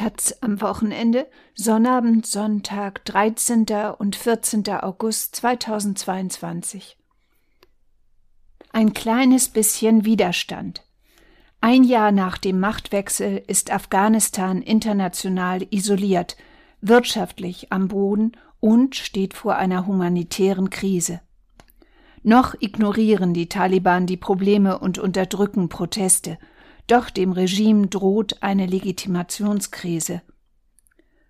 Taz am Wochenende, Sonnabend, Sonntag, 13. und 14. August 2022. Ein kleines bisschen Widerstand. Ein Jahr nach dem Machtwechsel ist Afghanistan international isoliert, wirtschaftlich am Boden und steht vor einer humanitären Krise. Noch ignorieren die Taliban die Probleme und unterdrücken Proteste, doch dem Regime droht eine Legitimationskrise.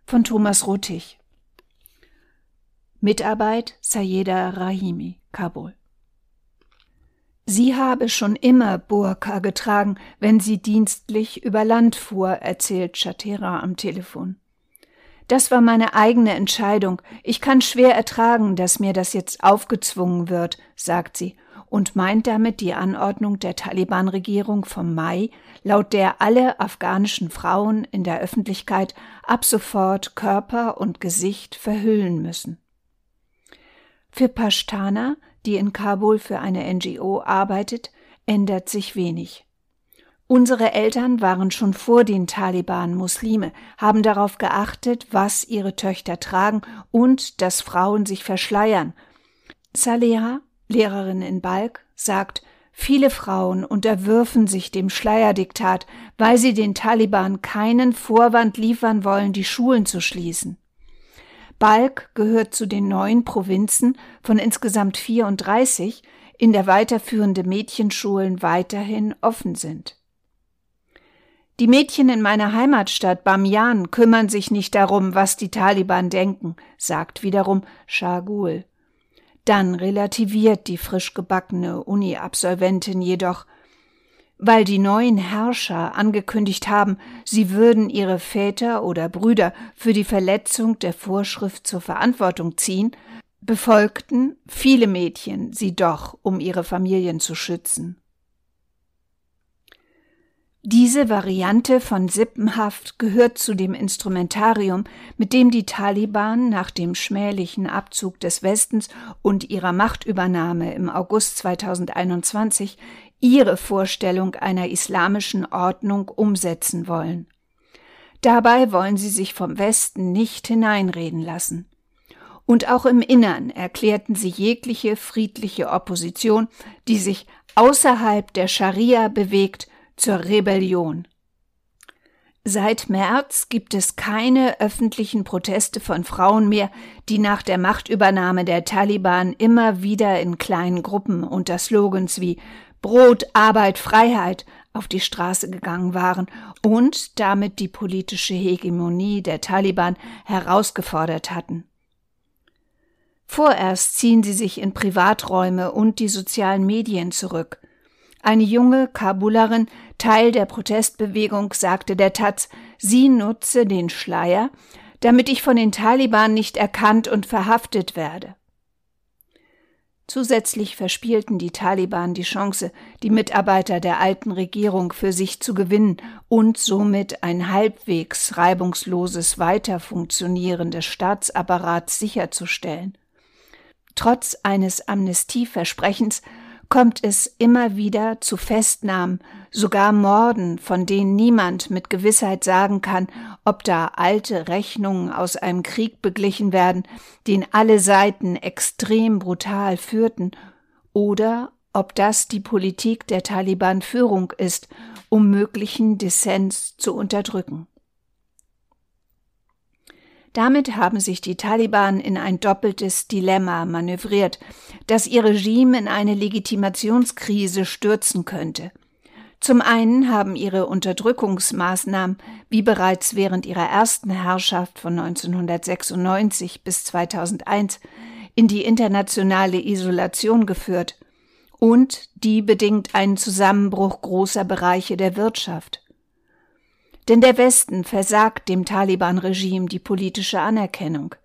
Von Thomas Ruttig Mitarbeit Sayeda Rahimi, Kabul Sie habe schon immer Burka getragen, wenn sie dienstlich über Land fuhr, erzählt Chatera am Telefon. Das war meine eigene Entscheidung. Ich kann schwer ertragen, dass mir das jetzt aufgezwungen wird, sagt sie und meint damit die Anordnung der Taliban-Regierung vom Mai, laut der alle afghanischen Frauen in der Öffentlichkeit ab sofort Körper und Gesicht verhüllen müssen. Für Pashtana die in Kabul für eine NGO arbeitet, ändert sich wenig. Unsere Eltern waren schon vor den Taliban Muslime, haben darauf geachtet, was ihre Töchter tragen und dass Frauen sich verschleiern. Saleha, Lehrerin in Balk, sagt, viele Frauen unterwürfen sich dem Schleierdiktat, weil sie den Taliban keinen Vorwand liefern wollen, die Schulen zu schließen. Balk gehört zu den neun Provinzen von insgesamt 34, in der weiterführende Mädchenschulen weiterhin offen sind. Die Mädchen in meiner Heimatstadt Bamiyan kümmern sich nicht darum, was die Taliban denken, sagt wiederum Shagul. Dann relativiert die frisch gebackene Uni-Absolventin jedoch, weil die neuen Herrscher angekündigt haben, sie würden ihre Väter oder Brüder für die Verletzung der Vorschrift zur Verantwortung ziehen, befolgten viele Mädchen sie doch, um ihre Familien zu schützen. Diese Variante von Sippenhaft gehört zu dem Instrumentarium, mit dem die Taliban nach dem schmählichen Abzug des Westens und ihrer Machtübernahme im August 2021 ihre Vorstellung einer islamischen Ordnung umsetzen wollen. Dabei wollen sie sich vom Westen nicht hineinreden lassen. Und auch im Innern erklärten sie jegliche friedliche Opposition, die sich außerhalb der Scharia bewegt, zur Rebellion. Seit März gibt es keine öffentlichen Proteste von Frauen mehr, die nach der Machtübernahme der Taliban immer wieder in kleinen Gruppen unter Slogans wie Brot, Arbeit, Freiheit auf die Straße gegangen waren und damit die politische Hegemonie der Taliban herausgefordert hatten. Vorerst ziehen sie sich in Privaträume und die sozialen Medien zurück. Eine junge Kabulerin, Teil der Protestbewegung, sagte der Taz, sie nutze den Schleier, damit ich von den Taliban nicht erkannt und verhaftet werde. Zusätzlich verspielten die Taliban die Chance, die Mitarbeiter der alten Regierung für sich zu gewinnen und somit ein halbwegs reibungsloses Weiterfunktionieren des Staatsapparats sicherzustellen. Trotz eines Amnestieversprechens kommt es immer wieder zu Festnahmen, sogar Morden, von denen niemand mit Gewissheit sagen kann, ob da alte Rechnungen aus einem Krieg beglichen werden, den alle Seiten extrem brutal führten, oder ob das die Politik der Taliban-Führung ist, um möglichen Dissens zu unterdrücken. Damit haben sich die Taliban in ein doppeltes Dilemma manövriert, das ihr Regime in eine Legitimationskrise stürzen könnte. Zum einen haben ihre Unterdrückungsmaßnahmen, wie bereits während ihrer ersten Herrschaft von 1996 bis 2001, in die internationale Isolation geführt und die bedingt einen Zusammenbruch großer Bereiche der Wirtschaft. Denn der Westen versagt dem Taliban-Regime die politische Anerkennung.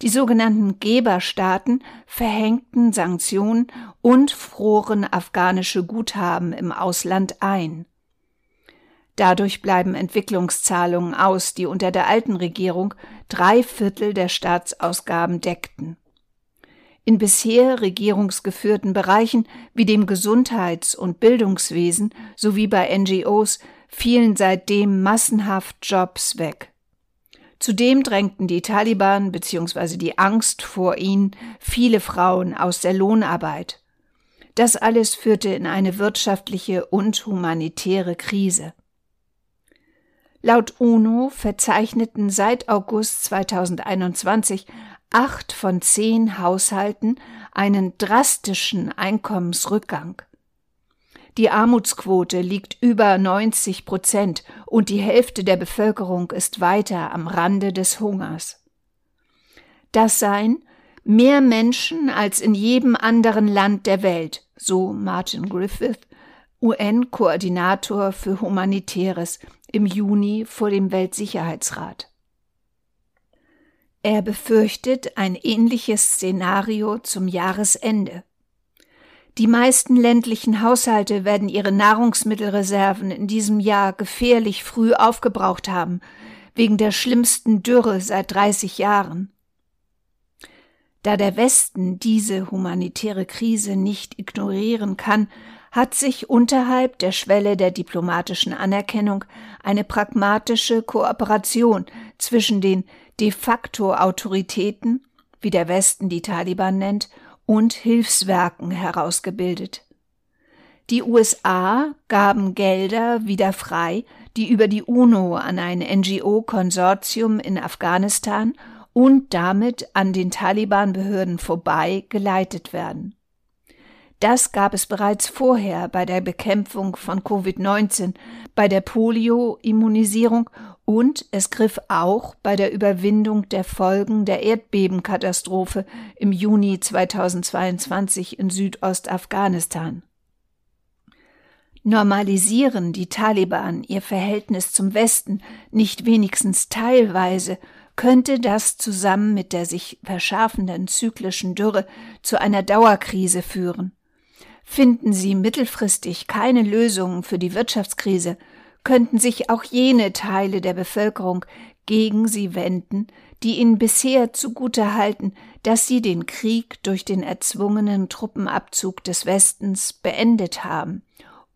Die sogenannten Geberstaaten verhängten Sanktionen und froren afghanische Guthaben im Ausland ein. Dadurch bleiben Entwicklungszahlungen aus, die unter der alten Regierung drei Viertel der Staatsausgaben deckten. In bisher regierungsgeführten Bereichen wie dem Gesundheits- und Bildungswesen sowie bei NGOs fielen seitdem massenhaft Jobs weg. Zudem drängten die Taliban bzw. die Angst vor ihnen viele Frauen aus der Lohnarbeit. Das alles führte in eine wirtschaftliche und humanitäre Krise. Laut UNO verzeichneten seit August 2021 acht von zehn Haushalten einen drastischen Einkommensrückgang. Die Armutsquote liegt über 90 Prozent und die Hälfte der Bevölkerung ist weiter am Rande des Hungers. Das seien mehr Menschen als in jedem anderen Land der Welt, so Martin Griffith, UN-Koordinator für Humanitäres im Juni vor dem Weltsicherheitsrat. Er befürchtet ein ähnliches Szenario zum Jahresende. Die meisten ländlichen Haushalte werden ihre Nahrungsmittelreserven in diesem Jahr gefährlich früh aufgebraucht haben, wegen der schlimmsten Dürre seit 30 Jahren. Da der Westen diese humanitäre Krise nicht ignorieren kann, hat sich unterhalb der Schwelle der diplomatischen Anerkennung eine pragmatische Kooperation zwischen den de facto Autoritäten, wie der Westen die Taliban nennt, und Hilfswerken herausgebildet. Die USA gaben Gelder wieder frei, die über die UNO an ein NGO-Konsortium in Afghanistan und damit an den Taliban-Behörden vorbei geleitet werden. Das gab es bereits vorher bei der Bekämpfung von Covid-19, bei der Polio-Immunisierung und es griff auch bei der Überwindung der Folgen der Erdbebenkatastrophe im Juni 2022 in Südostafghanistan. Normalisieren die Taliban ihr Verhältnis zum Westen nicht wenigstens teilweise, könnte das zusammen mit der sich verschärfenden zyklischen Dürre zu einer Dauerkrise führen. Finden sie mittelfristig keine Lösungen für die Wirtschaftskrise, könnten sich auch jene Teile der Bevölkerung gegen sie wenden, die ihnen bisher zugute halten, dass sie den Krieg durch den erzwungenen Truppenabzug des Westens beendet haben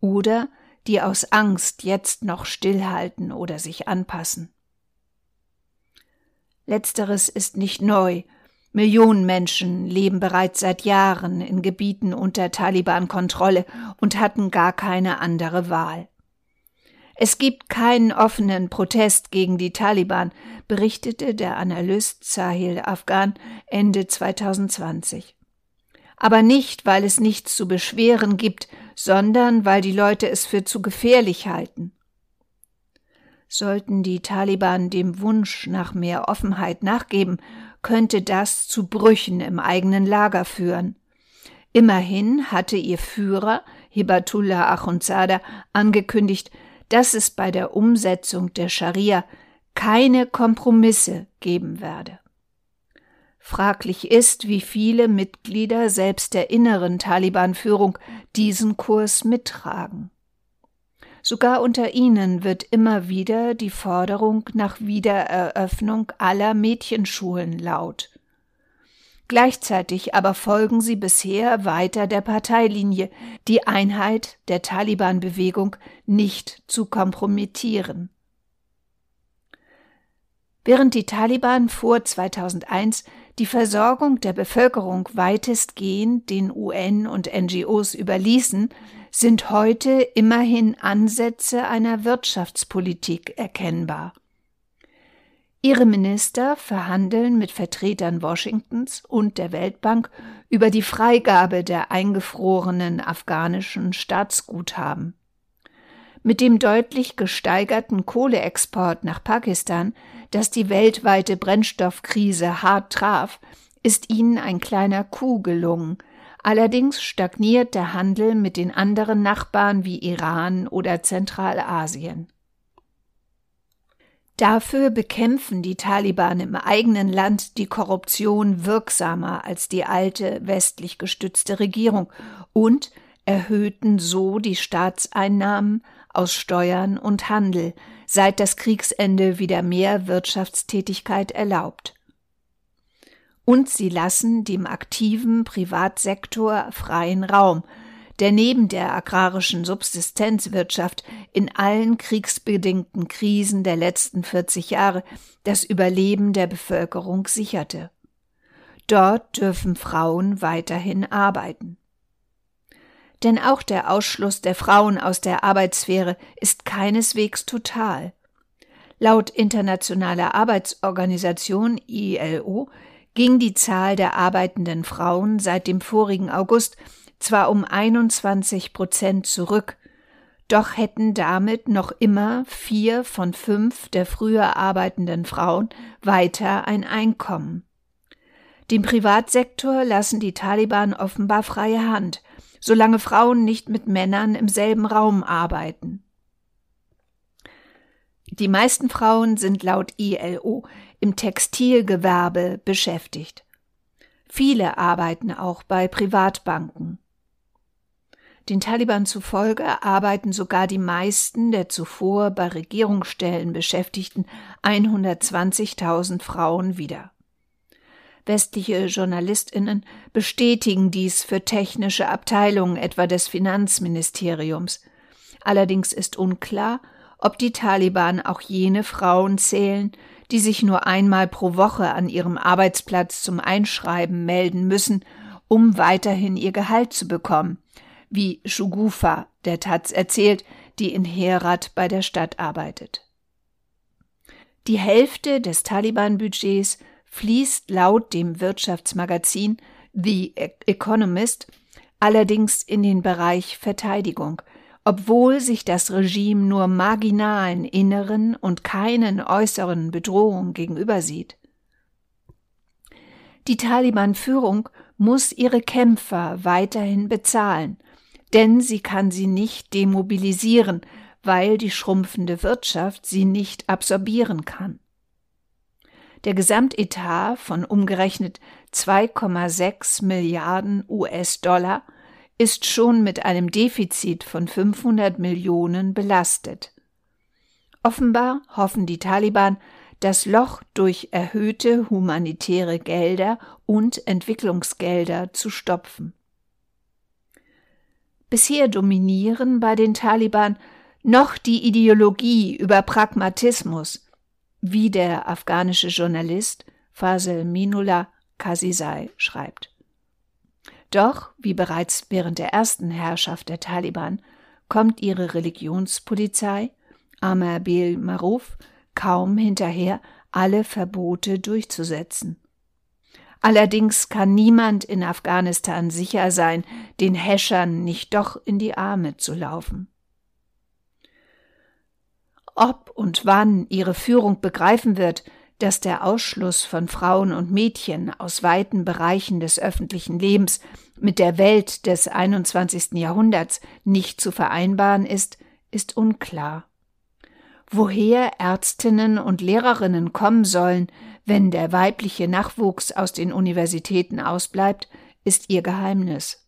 oder die aus Angst jetzt noch stillhalten oder sich anpassen. Letzteres ist nicht neu. Millionen Menschen leben bereits seit Jahren in Gebieten unter Taliban-Kontrolle und hatten gar keine andere Wahl. Es gibt keinen offenen Protest gegen die Taliban, berichtete der Analyst Sahil Afghan Ende 2020. Aber nicht, weil es nichts zu beschweren gibt, sondern weil die Leute es für zu gefährlich halten. Sollten die Taliban dem Wunsch nach mehr Offenheit nachgeben, könnte das zu Brüchen im eigenen Lager führen. Immerhin hatte ihr Führer, Hibatullah Akhundzada, angekündigt, dass es bei der Umsetzung der Scharia keine Kompromisse geben werde. Fraglich ist, wie viele Mitglieder selbst der inneren Taliban-Führung diesen Kurs mittragen. Sogar unter ihnen wird immer wieder die Forderung nach Wiedereröffnung aller Mädchenschulen laut. Gleichzeitig aber folgen sie bisher weiter der Parteilinie, die Einheit der Taliban-Bewegung nicht zu kompromittieren. Während die Taliban vor 2001 die Versorgung der Bevölkerung weitestgehend den UN und NGOs überließen, sind heute immerhin Ansätze einer Wirtschaftspolitik erkennbar. Ihre Minister verhandeln mit Vertretern Washingtons und der Weltbank über die Freigabe der eingefrorenen afghanischen Staatsguthaben. Mit dem deutlich gesteigerten Kohleexport nach Pakistan, das die weltweite Brennstoffkrise hart traf, ist ihnen ein kleiner Coup gelungen. Allerdings stagniert der Handel mit den anderen Nachbarn wie Iran oder Zentralasien. Dafür bekämpfen die Taliban im eigenen Land die Korruption wirksamer als die alte westlich gestützte Regierung und erhöhten so die Staatseinnahmen aus Steuern und Handel, seit das Kriegsende wieder mehr Wirtschaftstätigkeit erlaubt. Und sie lassen dem aktiven Privatsektor freien Raum, der neben der agrarischen Subsistenzwirtschaft in allen kriegsbedingten Krisen der letzten 40 Jahre das Überleben der Bevölkerung sicherte. Dort dürfen Frauen weiterhin arbeiten. Denn auch der Ausschluss der Frauen aus der Arbeitssphäre ist keineswegs total. Laut Internationaler Arbeitsorganisation ILO ging die Zahl der arbeitenden Frauen seit dem vorigen August zwar um 21 Prozent zurück, doch hätten damit noch immer vier von fünf der früher arbeitenden Frauen weiter ein Einkommen. Dem Privatsektor lassen die Taliban offenbar freie Hand, solange Frauen nicht mit Männern im selben Raum arbeiten. Die meisten Frauen sind laut ILO im Textilgewerbe beschäftigt. Viele arbeiten auch bei Privatbanken. Den Taliban zufolge arbeiten sogar die meisten der zuvor bei Regierungsstellen beschäftigten 120.000 Frauen wieder. Westliche Journalistinnen bestätigen dies für technische Abteilungen etwa des Finanzministeriums. Allerdings ist unklar, ob die Taliban auch jene Frauen zählen, die sich nur einmal pro Woche an ihrem Arbeitsplatz zum Einschreiben melden müssen, um weiterhin ihr Gehalt zu bekommen, wie Shugufa der Taz erzählt, die in Herat bei der Stadt arbeitet. Die Hälfte des Taliban-Budgets fließt laut dem Wirtschaftsmagazin The Economist allerdings in den Bereich Verteidigung, obwohl sich das Regime nur marginalen inneren und keinen äußeren Bedrohungen gegenüber sieht. Die Taliban-Führung muss ihre Kämpfer weiterhin bezahlen denn sie kann sie nicht demobilisieren, weil die schrumpfende Wirtschaft sie nicht absorbieren kann. Der Gesamtetat von umgerechnet 2,6 Milliarden US-Dollar ist schon mit einem Defizit von 500 Millionen belastet. Offenbar hoffen die Taliban, das Loch durch erhöhte humanitäre Gelder und Entwicklungsgelder zu stopfen. Bisher dominieren bei den Taliban noch die Ideologie über Pragmatismus, wie der afghanische Journalist Fasel Minullah Kasisai schreibt. Doch, wie bereits während der ersten Herrschaft der Taliban, kommt ihre Religionspolizei, Amr Bil Maruf, kaum hinterher, alle Verbote durchzusetzen. Allerdings kann niemand in Afghanistan sicher sein, den Häschern nicht doch in die Arme zu laufen. Ob und wann ihre Führung begreifen wird, dass der Ausschluss von Frauen und Mädchen aus weiten Bereichen des öffentlichen Lebens mit der Welt des 21. Jahrhunderts nicht zu vereinbaren ist, ist unklar. Woher Ärztinnen und Lehrerinnen kommen sollen, wenn der weibliche Nachwuchs aus den Universitäten ausbleibt, ist ihr Geheimnis.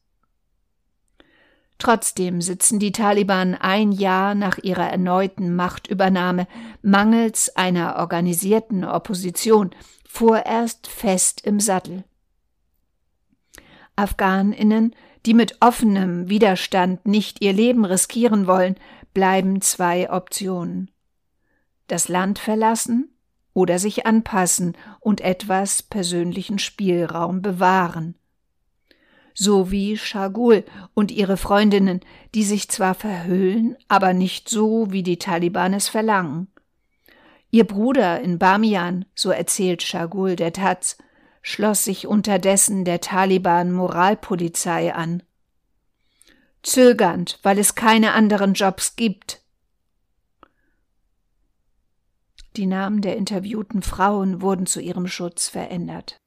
Trotzdem sitzen die Taliban ein Jahr nach ihrer erneuten Machtübernahme mangels einer organisierten Opposition vorerst fest im Sattel. Afghaninnen, die mit offenem Widerstand nicht ihr Leben riskieren wollen, bleiben zwei Optionen. Das Land verlassen oder sich anpassen und etwas persönlichen Spielraum bewahren. So wie Shagul und ihre Freundinnen, die sich zwar verhüllen, aber nicht so, wie die Taliban es verlangen. Ihr Bruder in Bamian, so erzählt Shagul der Taz, schloss sich unterdessen der Taliban Moralpolizei an. Zögernd, weil es keine anderen Jobs gibt, die Namen der interviewten Frauen wurden zu ihrem Schutz verändert.